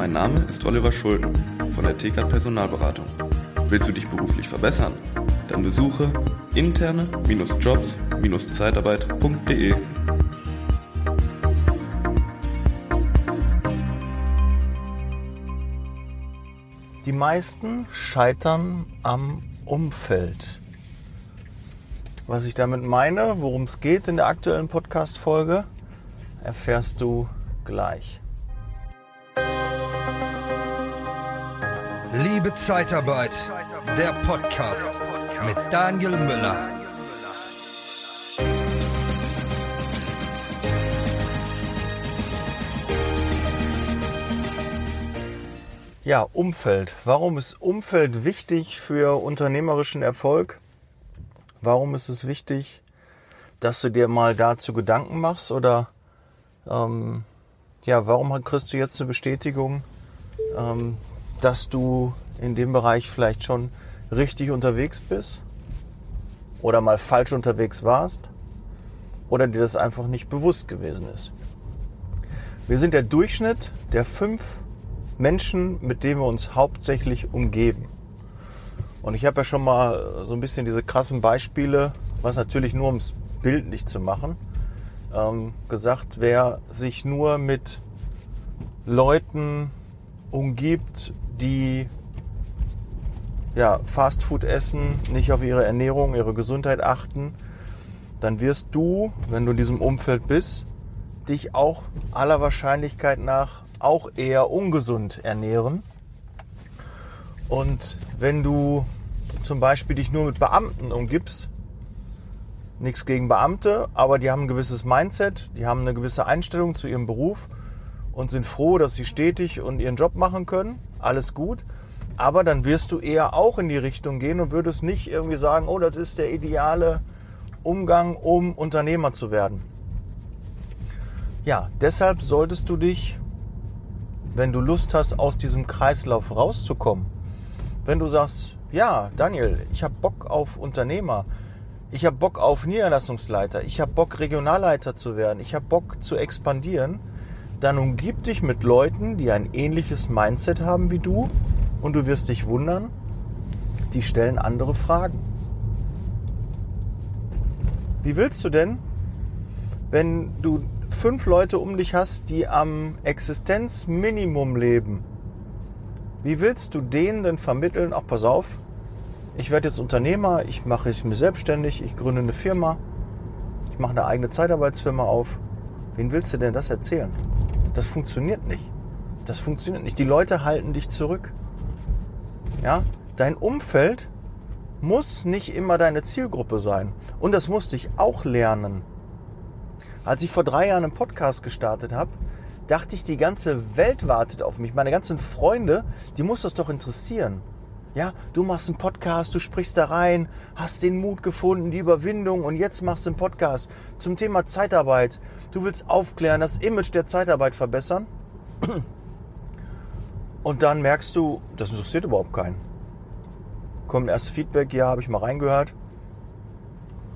Mein Name ist Oliver Schulten von der TK Personalberatung. Willst du dich beruflich verbessern? Dann besuche interne-jobs-zeitarbeit.de. Die meisten scheitern am Umfeld. Was ich damit meine, worum es geht in der aktuellen Podcast-Folge, erfährst du gleich. Liebe Zeitarbeit, der Podcast mit Daniel Müller. Ja, Umfeld. Warum ist Umfeld wichtig für unternehmerischen Erfolg? Warum ist es wichtig, dass du dir mal dazu Gedanken machst? Oder ähm, ja, warum kriegst du jetzt eine Bestätigung, ähm, dass du in dem Bereich vielleicht schon richtig unterwegs bist? Oder mal falsch unterwegs warst? Oder dir das einfach nicht bewusst gewesen ist? Wir sind der Durchschnitt der fünf Menschen, mit denen wir uns hauptsächlich umgeben. Und ich habe ja schon mal so ein bisschen diese krassen Beispiele, was natürlich nur ums Bild nicht zu machen, ähm, gesagt, wer sich nur mit Leuten umgibt, die ja, Fastfood essen, nicht auf ihre Ernährung, ihre Gesundheit achten, dann wirst du, wenn du in diesem Umfeld bist, dich auch aller Wahrscheinlichkeit nach auch eher ungesund ernähren. Und wenn du zum Beispiel dich nur mit Beamten umgibst, nichts gegen Beamte, aber die haben ein gewisses Mindset, die haben eine gewisse Einstellung zu ihrem Beruf und sind froh, dass sie stetig und ihren Job machen können. Alles gut. Aber dann wirst du eher auch in die Richtung gehen und würdest nicht irgendwie sagen, oh, das ist der ideale Umgang, um Unternehmer zu werden. Ja, deshalb solltest du dich wenn du Lust hast, aus diesem Kreislauf rauszukommen, wenn du sagst, ja, Daniel, ich habe Bock auf Unternehmer, ich habe Bock auf Niederlassungsleiter, ich habe Bock Regionalleiter zu werden, ich habe Bock zu expandieren, dann umgib dich mit Leuten, die ein ähnliches Mindset haben wie du und du wirst dich wundern, die stellen andere Fragen. Wie willst du denn, wenn du fünf Leute um dich hast, die am Existenzminimum leben, wie willst du denen denn vermitteln, ach pass auf, ich werde jetzt Unternehmer, ich mache es mir selbstständig, ich gründe eine Firma, ich mache eine eigene Zeitarbeitsfirma auf. Wen willst du denn das erzählen? Das funktioniert nicht. Das funktioniert nicht. Die Leute halten dich zurück. Ja, dein Umfeld muss nicht immer deine Zielgruppe sein. Und das musste ich auch lernen. Als ich vor drei Jahren einen Podcast gestartet habe, dachte ich, die ganze Welt wartet auf mich. Meine ganzen Freunde, die muss das doch interessieren. Ja, du machst einen Podcast, du sprichst da rein, hast den Mut gefunden, die Überwindung und jetzt machst du einen Podcast zum Thema Zeitarbeit. Du willst aufklären, das Image der Zeitarbeit verbessern. Und dann merkst du, das interessiert überhaupt keinen. Kommt erst Feedback, ja, habe ich mal reingehört.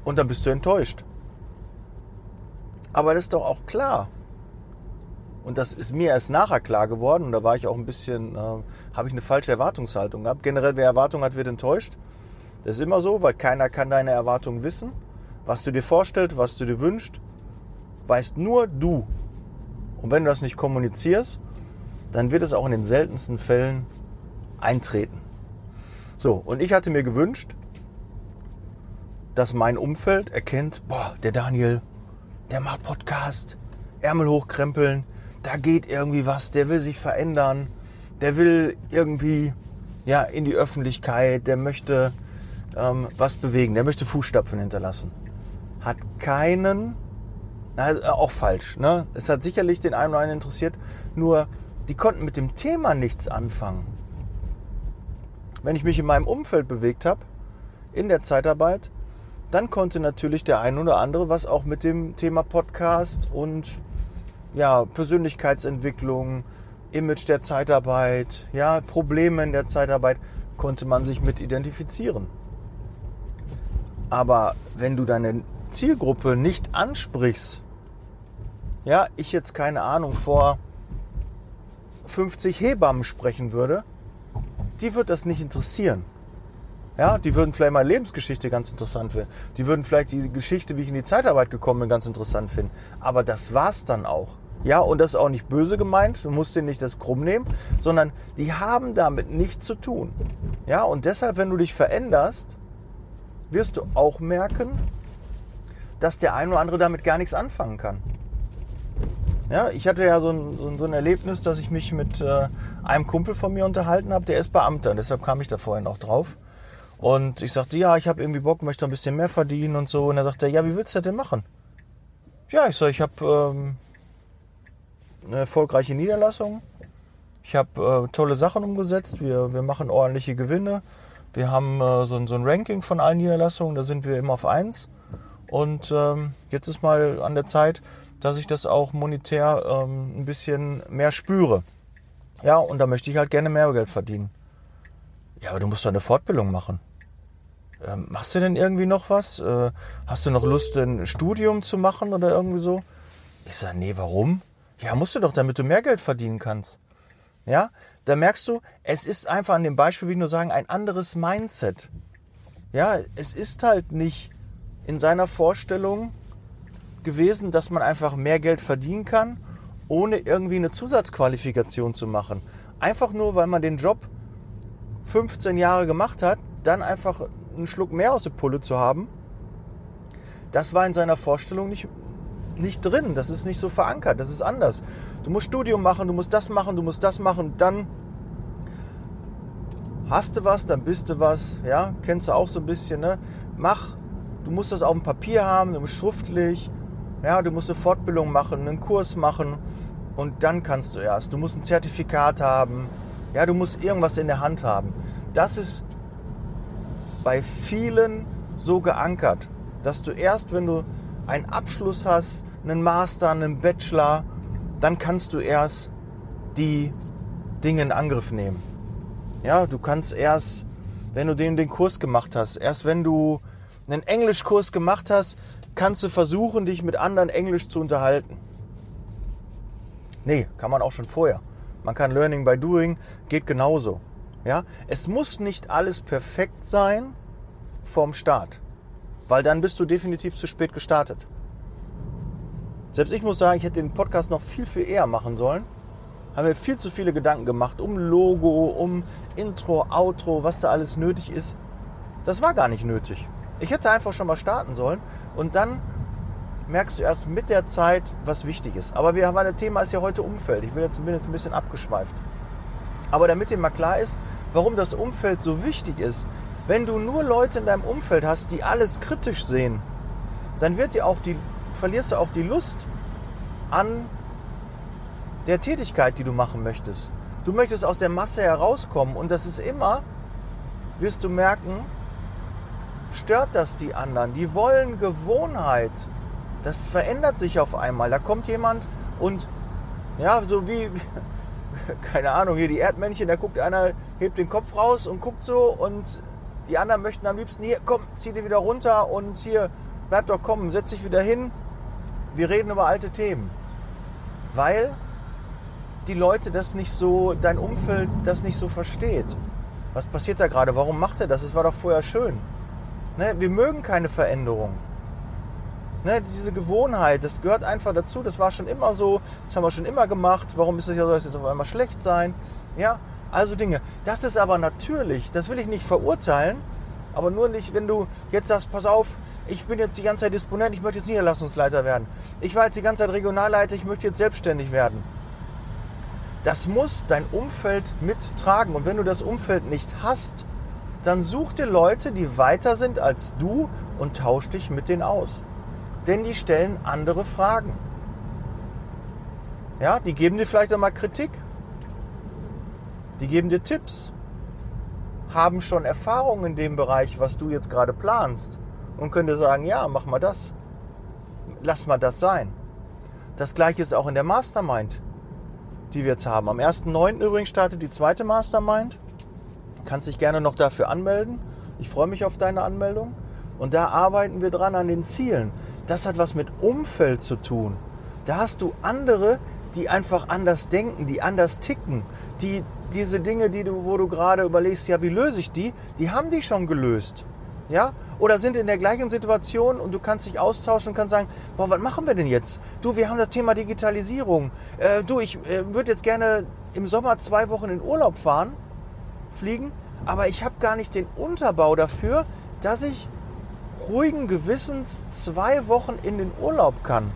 Und dann bist du enttäuscht. Aber das ist doch auch klar. Und das ist mir erst nachher klar geworden. Und da war ich auch ein bisschen, äh, habe ich eine falsche Erwartungshaltung gehabt. Generell, wer Erwartung hat, wird enttäuscht. Das ist immer so, weil keiner kann deine Erwartungen wissen. Was du dir vorstellst, was du dir wünschst, weißt nur du. Und wenn du das nicht kommunizierst, dann wird es auch in den seltensten Fällen eintreten. So, und ich hatte mir gewünscht, dass mein Umfeld erkennt, boah, der Daniel, der macht Podcast, Ärmel hochkrempeln, da geht irgendwie was, der will sich verändern, der will irgendwie ja, in die Öffentlichkeit, der möchte ähm, was bewegen, der möchte Fußstapfen hinterlassen. Hat keinen, na, auch falsch, ne? Es hat sicherlich den einen oder anderen interessiert, nur die konnten mit dem Thema nichts anfangen. Wenn ich mich in meinem Umfeld bewegt habe, in der Zeitarbeit, dann konnte natürlich der ein oder andere was auch mit dem Thema Podcast und ja, Persönlichkeitsentwicklung, Image der Zeitarbeit, ja, Probleme in der Zeitarbeit, konnte man sich mit identifizieren. Aber wenn du deine Zielgruppe nicht ansprichst, ja, ich jetzt keine Ahnung, vor 50 Hebammen sprechen würde, die wird das nicht interessieren. Ja, die würden vielleicht meine Lebensgeschichte ganz interessant finden. Die würden vielleicht die Geschichte, wie ich in die Zeitarbeit gekommen bin, ganz interessant finden. Aber das war's dann auch. Ja, und das ist auch nicht böse gemeint. Du musst denen nicht das krumm nehmen, sondern die haben damit nichts zu tun. Ja, und deshalb, wenn du dich veränderst, wirst du auch merken, dass der ein oder andere damit gar nichts anfangen kann. Ja, ich hatte ja so ein, so ein, so ein Erlebnis, dass ich mich mit äh, einem Kumpel von mir unterhalten habe, der ist Beamter, und deshalb kam ich da vorhin auch drauf. Und ich sagte, ja, ich habe irgendwie Bock, möchte ein bisschen mehr verdienen und so. Und er sagte, ja, wie willst du das denn machen? Ja, ich sage, ich habe ähm, eine erfolgreiche Niederlassung. Ich habe äh, tolle Sachen umgesetzt. Wir, wir machen ordentliche Gewinne. Wir haben äh, so, so, ein Ranking von allen Niederlassungen. Da sind wir immer auf 1. Und ähm, jetzt ist mal an der Zeit, dass ich das auch monetär ähm, ein bisschen mehr spüre. Ja, und da möchte ich halt gerne mehr Geld verdienen. Ja, aber du musst doch eine Fortbildung machen. Ähm, machst du denn irgendwie noch was? Äh, hast du noch Lust, ein Studium zu machen oder irgendwie so? Ich sage, nee, warum? Ja, musst du doch, damit du mehr Geld verdienen kannst. Ja, da merkst du, es ist einfach an dem Beispiel, wie nur sagen, ein anderes Mindset. Ja, es ist halt nicht in seiner Vorstellung gewesen, dass man einfach mehr Geld verdienen kann, ohne irgendwie eine Zusatzqualifikation zu machen. Einfach nur, weil man den Job 15 Jahre gemacht hat, dann einfach einen Schluck mehr aus der Pulle zu haben, das war in seiner Vorstellung nicht, nicht drin. Das ist nicht so verankert. Das ist anders. Du musst Studium machen, du musst das machen, du musst das machen. Dann hast du was, dann bist du was. Ja, kennst du auch so ein bisschen. Ne? Mach. Du musst das auf dem Papier haben, du musst schriftlich. Ja, du musst eine Fortbildung machen, einen Kurs machen und dann kannst du erst. Du musst ein Zertifikat haben. Ja, du musst irgendwas in der Hand haben. Das ist bei vielen so geankert, dass du erst, wenn du einen Abschluss hast, einen Master, einen Bachelor, dann kannst du erst die Dinge in Angriff nehmen. Ja, du kannst erst, wenn du den, den Kurs gemacht hast, erst wenn du einen Englischkurs gemacht hast, kannst du versuchen, dich mit anderen Englisch zu unterhalten. Nee, kann man auch schon vorher. Man kann Learning by Doing, geht genauso. Ja, es muss nicht alles perfekt sein vorm Start, weil dann bist du definitiv zu spät gestartet. Selbst ich muss sagen, ich hätte den Podcast noch viel, viel eher machen sollen. Haben mir viel zu viele Gedanken gemacht um Logo, um Intro, Outro, was da alles nötig ist. Das war gar nicht nötig. Ich hätte einfach schon mal starten sollen und dann merkst du erst mit der Zeit, was wichtig ist. Aber wir haben ein Thema ist ja heute Umfeld. Ich will jetzt, jetzt ein bisschen abgeschweift. Aber damit dir mal klar ist, warum das Umfeld so wichtig ist. Wenn du nur Leute in deinem Umfeld hast, die alles kritisch sehen, dann wird dir auch die, verlierst du auch die Lust an der Tätigkeit, die du machen möchtest. Du möchtest aus der Masse herauskommen und das ist immer, wirst du merken, stört das die anderen. Die wollen Gewohnheit. Das verändert sich auf einmal. Da kommt jemand und ja, so wie, keine Ahnung, hier die Erdmännchen, da guckt einer, hebt den Kopf raus und guckt so und die anderen möchten am liebsten, hier, komm, zieh dir wieder runter und hier, bleib doch kommen, setz dich wieder hin. Wir reden über alte Themen. Weil die Leute das nicht so, dein Umfeld das nicht so versteht. Was passiert da gerade? Warum macht er das? Es war doch vorher schön. Ne? Wir mögen keine Veränderung. Ne, diese Gewohnheit, das gehört einfach dazu. Das war schon immer so, das haben wir schon immer gemacht. Warum ist das soll das jetzt auf einmal schlecht sein? Ja, also Dinge. Das ist aber natürlich, das will ich nicht verurteilen, aber nur nicht, wenn du jetzt sagst, pass auf, ich bin jetzt die ganze Zeit Disponent, ich möchte jetzt Niederlassungsleiter werden. Ich war jetzt die ganze Zeit Regionalleiter, ich möchte jetzt selbstständig werden. Das muss dein Umfeld mittragen. Und wenn du das Umfeld nicht hast, dann such dir Leute, die weiter sind als du und tausch dich mit denen aus denn die stellen andere Fragen. Ja, die geben dir vielleicht auch mal Kritik. Die geben dir Tipps. Haben schon Erfahrung in dem Bereich, was du jetzt gerade planst. Und können dir sagen, ja, mach mal das. Lass mal das sein. Das gleiche ist auch in der Mastermind, die wir jetzt haben. Am 1.9. übrigens startet die zweite Mastermind. Kannst dich gerne noch dafür anmelden. Ich freue mich auf deine Anmeldung. Und da arbeiten wir dran an den Zielen das hat was mit Umfeld zu tun. Da hast du andere, die einfach anders denken, die anders ticken, die diese Dinge, die du, wo du gerade überlegst, ja, wie löse ich die, die haben die schon gelöst. Ja? Oder sind in der gleichen Situation und du kannst dich austauschen und kannst sagen, boah, was machen wir denn jetzt? Du, wir haben das Thema Digitalisierung. Äh, du, ich äh, würde jetzt gerne im Sommer zwei Wochen in Urlaub fahren, fliegen, aber ich habe gar nicht den Unterbau dafür, dass ich ruhigen Gewissens zwei Wochen in den Urlaub kann.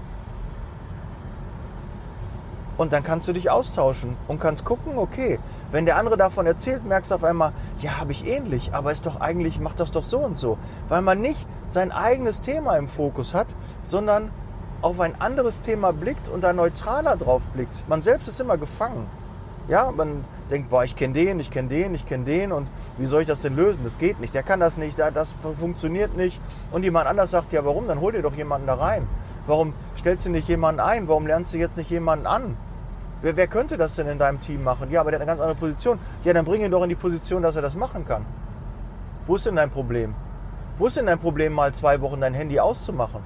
Und dann kannst du dich austauschen und kannst gucken, okay, wenn der andere davon erzählt, merkst du auf einmal, ja, habe ich ähnlich, aber ist doch eigentlich, macht das doch so und so. Weil man nicht sein eigenes Thema im Fokus hat, sondern auf ein anderes Thema blickt und da neutraler drauf blickt. Man selbst ist immer gefangen. Ja, man denkt, boah, ich kenne den, ich kenne den, ich kenne den und wie soll ich das denn lösen? Das geht nicht, der kann das nicht, das funktioniert nicht. Und jemand anders sagt, ja, warum? Dann hol dir doch jemanden da rein. Warum stellst du nicht jemanden ein? Warum lernst du jetzt nicht jemanden an? Wer, wer könnte das denn in deinem Team machen? Ja, aber der hat eine ganz andere Position. Ja, dann bring ihn doch in die Position, dass er das machen kann. Wo ist denn dein Problem? Wo ist denn dein Problem, mal zwei Wochen dein Handy auszumachen?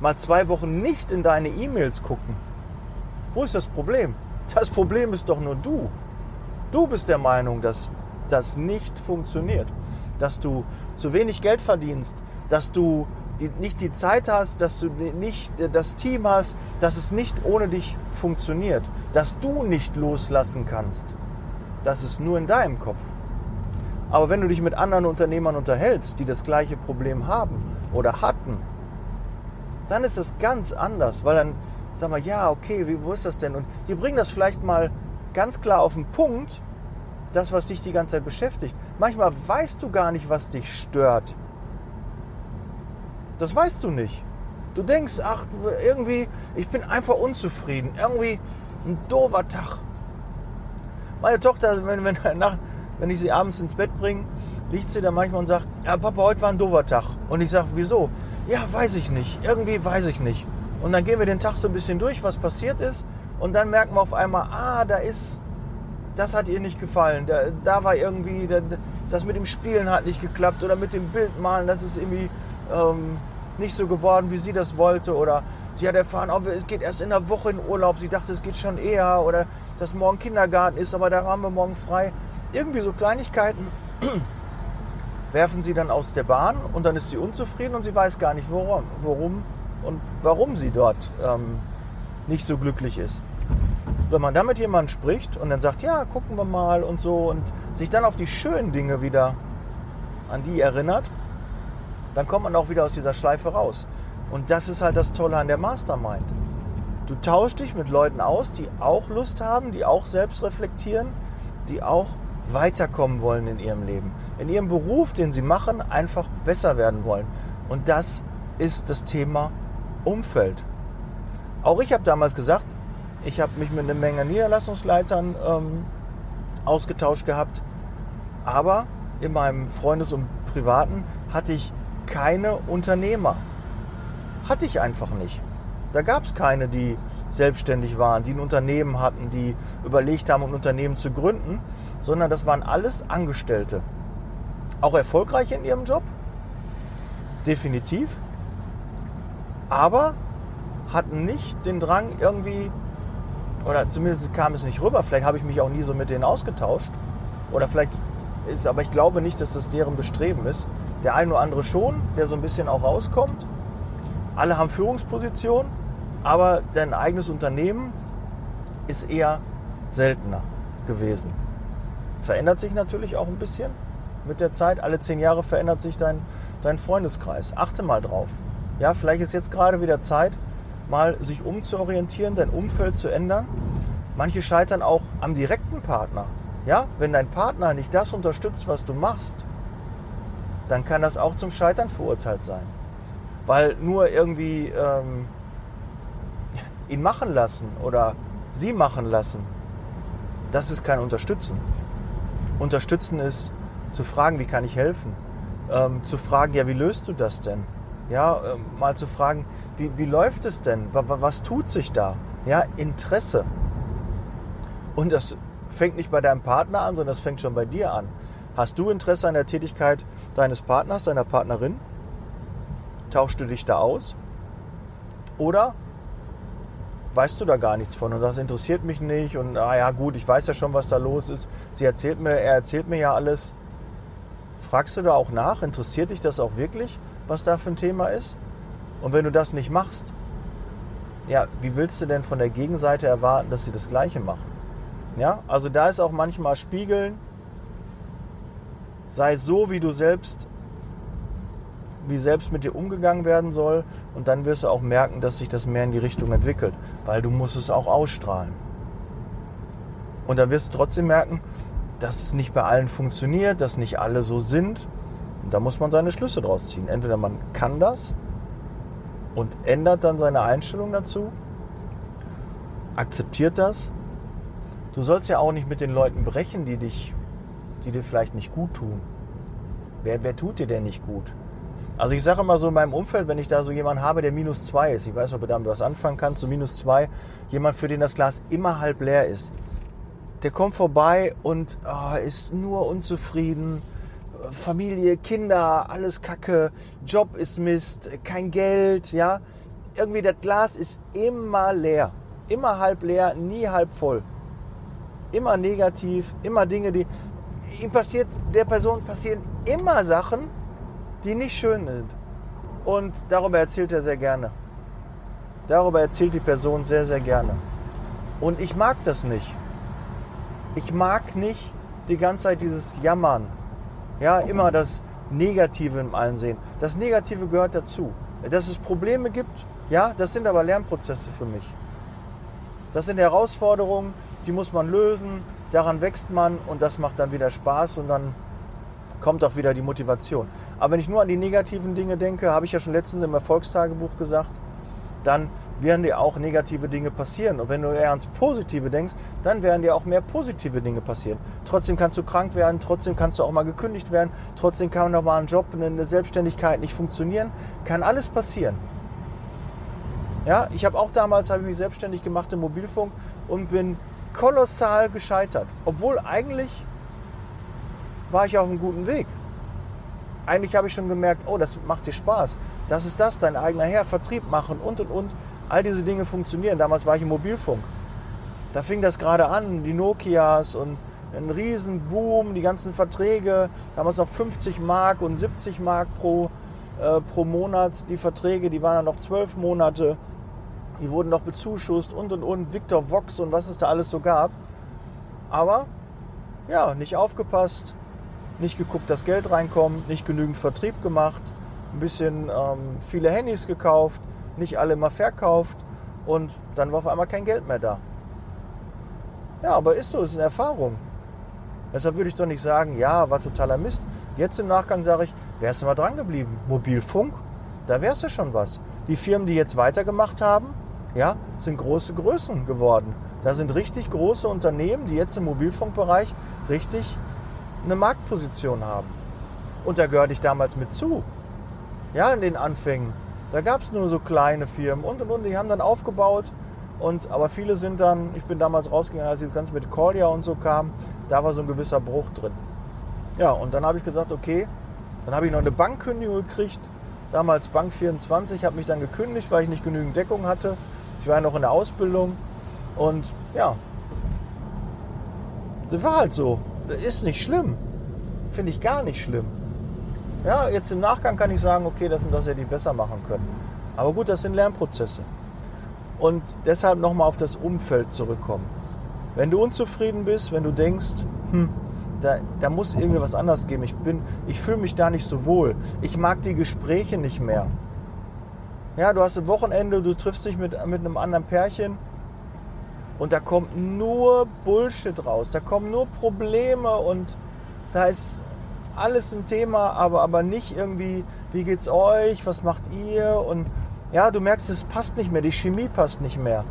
Mal zwei Wochen nicht in deine E-Mails gucken. Wo ist das Problem? Das Problem ist doch nur du. Du bist der Meinung, dass das nicht funktioniert. Dass du zu wenig Geld verdienst, dass du die, nicht die Zeit hast, dass du nicht das Team hast, dass es nicht ohne dich funktioniert, dass du nicht loslassen kannst. Das ist nur in deinem Kopf. Aber wenn du dich mit anderen Unternehmern unterhältst, die das gleiche Problem haben oder hatten, dann ist es ganz anders, weil dann sag mal, ja, okay, wie, wo ist das denn? Und die bringen das vielleicht mal ganz klar auf den Punkt, das, was dich die ganze Zeit beschäftigt. Manchmal weißt du gar nicht, was dich stört. Das weißt du nicht. Du denkst, ach, irgendwie, ich bin einfach unzufrieden. Irgendwie ein doofer Tag. Meine Tochter, wenn, wenn, nach, wenn ich sie abends ins Bett bringe, liegt sie da manchmal und sagt, ja, Papa, heute war ein doofer Tag. Und ich sage, wieso? Ja, weiß ich nicht. Irgendwie weiß ich nicht. Und dann gehen wir den Tag so ein bisschen durch, was passiert ist. Und dann merken wir auf einmal, ah, da ist, das hat ihr nicht gefallen. Da, da war irgendwie, das mit dem Spielen hat nicht geklappt oder mit dem Bildmalen, das ist irgendwie ähm, nicht so geworden, wie sie das wollte. Oder sie hat erfahren, oh, es geht erst in einer Woche in Urlaub. Sie dachte, es geht schon eher. Oder dass morgen Kindergarten ist, aber da haben wir morgen frei. Irgendwie so Kleinigkeiten werfen sie dann aus der Bahn und dann ist sie unzufrieden und sie weiß gar nicht, worum, worum und warum sie dort ähm, nicht so glücklich ist. Wenn man dann mit jemandem spricht und dann sagt, ja, gucken wir mal und so und sich dann auf die schönen Dinge wieder an die erinnert, dann kommt man auch wieder aus dieser Schleife raus. Und das ist halt das Tolle an der Mastermind. Du tauschst dich mit Leuten aus, die auch Lust haben, die auch selbst reflektieren, die auch weiterkommen wollen in ihrem Leben, in ihrem Beruf, den sie machen, einfach besser werden wollen. Und das ist das Thema Umfeld. Auch ich habe damals gesagt, ich habe mich mit einer Menge Niederlassungsleitern ähm, ausgetauscht gehabt, aber in meinem Freundes- und Privaten hatte ich keine Unternehmer. Hatte ich einfach nicht. Da gab es keine, die selbstständig waren, die ein Unternehmen hatten, die überlegt haben, ein Unternehmen zu gründen, sondern das waren alles Angestellte. Auch erfolgreich in ihrem Job, definitiv, aber hatten nicht den Drang irgendwie, oder zumindest kam es nicht rüber, vielleicht habe ich mich auch nie so mit denen ausgetauscht, oder vielleicht ist, aber ich glaube nicht, dass das deren Bestreben ist, der ein oder andere schon, der so ein bisschen auch rauskommt. Alle haben Führungspositionen, aber dein eigenes Unternehmen ist eher seltener gewesen. Verändert sich natürlich auch ein bisschen mit der Zeit. Alle zehn Jahre verändert sich dein, dein Freundeskreis. Achte mal drauf. Ja, vielleicht ist jetzt gerade wieder Zeit, mal sich umzuorientieren, dein Umfeld zu ändern. Manche scheitern auch am direkten Partner. Ja, wenn dein Partner nicht das unterstützt, was du machst, dann kann das auch zum Scheitern verurteilt sein. Weil nur irgendwie ähm, ihn machen lassen oder sie machen lassen, das ist kein Unterstützen. Unterstützen ist zu fragen, wie kann ich helfen? Ähm, zu fragen, ja, wie löst du das denn? Ja, ähm, mal zu fragen, wie, wie läuft es denn? Was, tut sich da? Ja, Interesse. Und das fängt nicht bei deinem Partner an, sondern das fängt schon bei dir an. Hast du Interesse an der Tätigkeit deines Partners, deiner Partnerin? Tauschst du dich da aus? Oder weißt du da gar nichts von und das interessiert mich nicht und ah ja gut, ich weiß ja schon, was da los ist. Sie erzählt mir, er erzählt mir ja alles. Fragst du da auch nach? Interessiert dich das auch wirklich, was da für ein Thema ist? Und wenn du das nicht machst, ja, wie willst du denn von der Gegenseite erwarten, dass sie das Gleiche machen? Ja, also da ist auch manchmal Spiegeln. Sei so, wie du selbst, wie selbst mit dir umgegangen werden soll. Und dann wirst du auch merken, dass sich das mehr in die Richtung entwickelt. Weil du musst es auch ausstrahlen. Und dann wirst du trotzdem merken, dass es nicht bei allen funktioniert, dass nicht alle so sind. Da muss man seine Schlüsse draus ziehen. Entweder man kann das und ändert dann seine Einstellung dazu, akzeptiert das. Du sollst ja auch nicht mit den Leuten brechen, die dich, die dir vielleicht nicht gut tun. Wer, wer tut dir denn nicht gut? Also ich sage immer so in meinem Umfeld, wenn ich da so jemanden habe, der minus zwei ist, ich weiß nicht, ob du damit was anfangen kannst, so minus zwei, jemand, für den das Glas immer halb leer ist, der kommt vorbei und oh, ist nur unzufrieden, Familie, Kinder, alles Kacke, Job ist Mist, kein Geld, ja. Irgendwie das Glas ist immer leer, immer halb leer, nie halb voll. Immer negativ, immer Dinge, die ihm passiert, der Person passieren immer Sachen, die nicht schön sind. Und darüber erzählt er sehr gerne. Darüber erzählt die Person sehr, sehr gerne. Und ich mag das nicht. Ich mag nicht die ganze Zeit dieses Jammern, ja, immer das Negative im allen sehen. Das Negative gehört dazu. Dass es Probleme gibt, ja, das sind aber Lernprozesse für mich. Das sind Herausforderungen, die muss man lösen, daran wächst man und das macht dann wieder Spaß und dann kommt auch wieder die Motivation. Aber wenn ich nur an die negativen Dinge denke, habe ich ja schon letztens im Erfolgstagebuch gesagt, dann werden dir auch negative Dinge passieren. Und wenn du eher ans Positive denkst, dann werden dir auch mehr positive Dinge passieren. Trotzdem kannst du krank werden, trotzdem kannst du auch mal gekündigt werden, trotzdem kann noch mal ein Job, eine Selbstständigkeit nicht funktionieren. Kann alles passieren. Ja, ich habe auch damals habe ich mich selbstständig gemacht im Mobilfunk und bin kolossal gescheitert. Obwohl eigentlich war ich auf einem guten Weg. Eigentlich habe ich schon gemerkt, oh, das macht dir Spaß. Das ist das, dein eigener Herr, Vertrieb machen und und und. All diese Dinge funktionieren. Damals war ich im Mobilfunk. Da fing das gerade an, die Nokias und ein Riesenboom, die ganzen Verträge. Damals noch 50 Mark und 70 Mark pro, äh, pro Monat. Die Verträge, die waren dann noch zwölf Monate. Die wurden noch bezuschusst und und und. Victor Vox und was es da alles so gab. Aber ja, nicht aufgepasst, nicht geguckt, dass Geld reinkommt, nicht genügend Vertrieb gemacht, ein bisschen ähm, viele Handys gekauft, nicht alle mal verkauft und dann war auf einmal kein Geld mehr da. Ja, aber ist so, ist eine Erfahrung. Deshalb würde ich doch nicht sagen, ja, war totaler Mist. Jetzt im Nachgang sage ich, wärst du mal dran geblieben. Mobilfunk, da wärst du schon was. Die Firmen, die jetzt weitergemacht haben, ja, sind große Größen geworden. Da sind richtig große Unternehmen, die jetzt im Mobilfunkbereich richtig eine Marktposition haben. Und da gehörte ich damals mit zu. Ja, in den Anfängen. Da gab es nur so kleine Firmen und und und, die haben dann aufgebaut. Und, aber viele sind dann, ich bin damals rausgegangen, als das Ganze mit Cordia und so kam, da war so ein gewisser Bruch drin. Ja, und dann habe ich gesagt, okay, dann habe ich noch eine Bankkündigung gekriegt. Damals Bank 24, habe mich dann gekündigt, weil ich nicht genügend Deckung hatte. Ich war ja noch in der Ausbildung und ja, das war halt so. Das ist nicht schlimm. Finde ich gar nicht schlimm. Ja, jetzt im Nachgang kann ich sagen, okay, das und das hätte ich besser machen können. Aber gut, das sind Lernprozesse. Und deshalb nochmal auf das Umfeld zurückkommen. Wenn du unzufrieden bist, wenn du denkst, hm, da, da muss irgendwie was anderes geben. Ich, ich fühle mich da nicht so wohl. Ich mag die Gespräche nicht mehr. Ja, du hast ein Wochenende, du triffst dich mit, mit einem anderen Pärchen und da kommt nur Bullshit raus. Da kommen nur Probleme und da ist alles ein Thema, aber, aber nicht irgendwie, wie geht's euch, was macht ihr? Und ja, du merkst, es passt nicht mehr, die Chemie passt nicht mehr.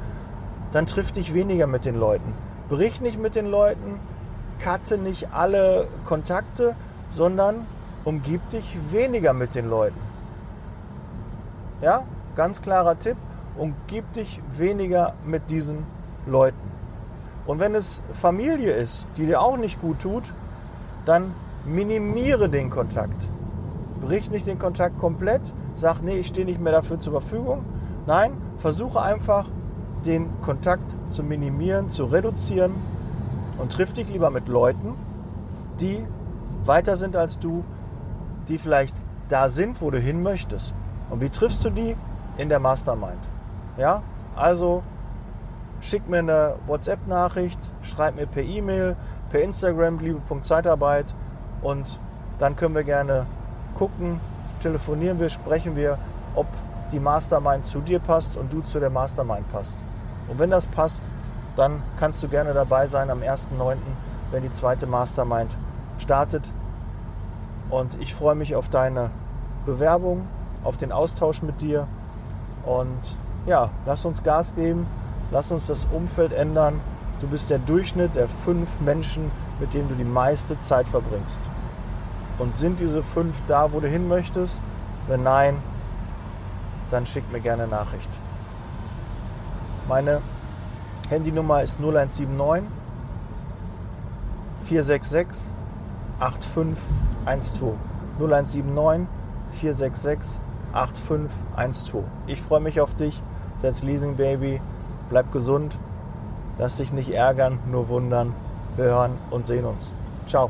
Dann triff dich weniger mit den Leuten. Brich nicht mit den Leuten, cutte nicht alle Kontakte, sondern umgib dich weniger mit den Leuten. Ja, ganz klarer Tipp, umgib dich weniger mit diesen Leuten. Und wenn es Familie ist, die dir auch nicht gut tut, dann minimiere den Kontakt. Brich nicht den Kontakt komplett, sag, nee, ich stehe nicht mehr dafür zur Verfügung. Nein, versuche einfach den Kontakt zu minimieren, zu reduzieren und triff dich lieber mit Leuten, die weiter sind als du, die vielleicht da sind, wo du hin möchtest. Und wie triffst du die? In der Mastermind. Ja, also schick mir eine WhatsApp-Nachricht, schreib mir per E-Mail, per Instagram, liebe.zeitarbeit und dann können wir gerne gucken, telefonieren wir, sprechen wir, ob die Mastermind zu dir passt und du zu der Mastermind passt. Und wenn das passt, dann kannst du gerne dabei sein am 1.9., wenn die zweite Mastermind startet. Und ich freue mich auf deine Bewerbung, auf den Austausch mit dir. Und ja, lass uns Gas geben, lass uns das Umfeld ändern. Du bist der Durchschnitt der fünf Menschen, mit denen du die meiste Zeit verbringst. Und sind diese fünf da, wo du hin möchtest? Wenn nein, dann schick mir gerne Nachricht. Meine Handynummer ist 0179 466 8512. 0179 466 8512. Ich freue mich auf dich. That's Leasing Baby. Bleib gesund. Lass dich nicht ärgern, nur wundern. Wir hören und sehen uns. Ciao.